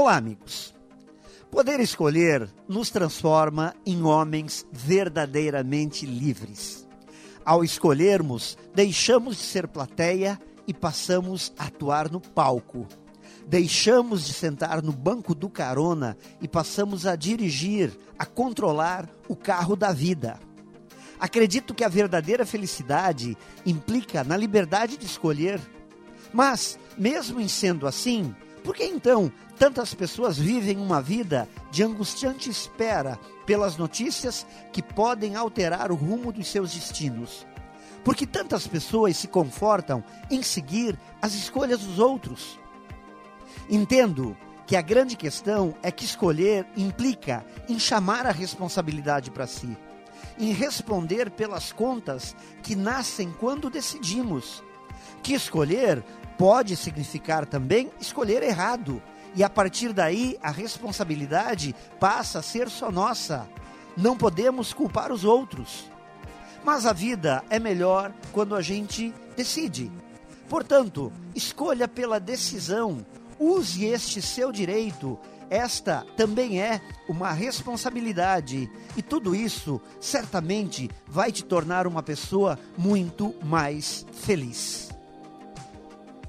Olá, amigos. Poder escolher nos transforma em homens verdadeiramente livres. Ao escolhermos, deixamos de ser plateia e passamos a atuar no palco. Deixamos de sentar no banco do carona e passamos a dirigir, a controlar o carro da vida. Acredito que a verdadeira felicidade implica na liberdade de escolher. Mas, mesmo em sendo assim, por que então tantas pessoas vivem uma vida de angustiante espera pelas notícias que podem alterar o rumo dos seus destinos? Por que tantas pessoas se confortam em seguir as escolhas dos outros? Entendo que a grande questão é que escolher implica em chamar a responsabilidade para si, em responder pelas contas que nascem quando decidimos. Que escolher pode significar também escolher errado, e a partir daí a responsabilidade passa a ser só nossa. Não podemos culpar os outros. Mas a vida é melhor quando a gente decide. Portanto, escolha pela decisão, use este seu direito. Esta também é uma responsabilidade, e tudo isso certamente vai te tornar uma pessoa muito mais feliz.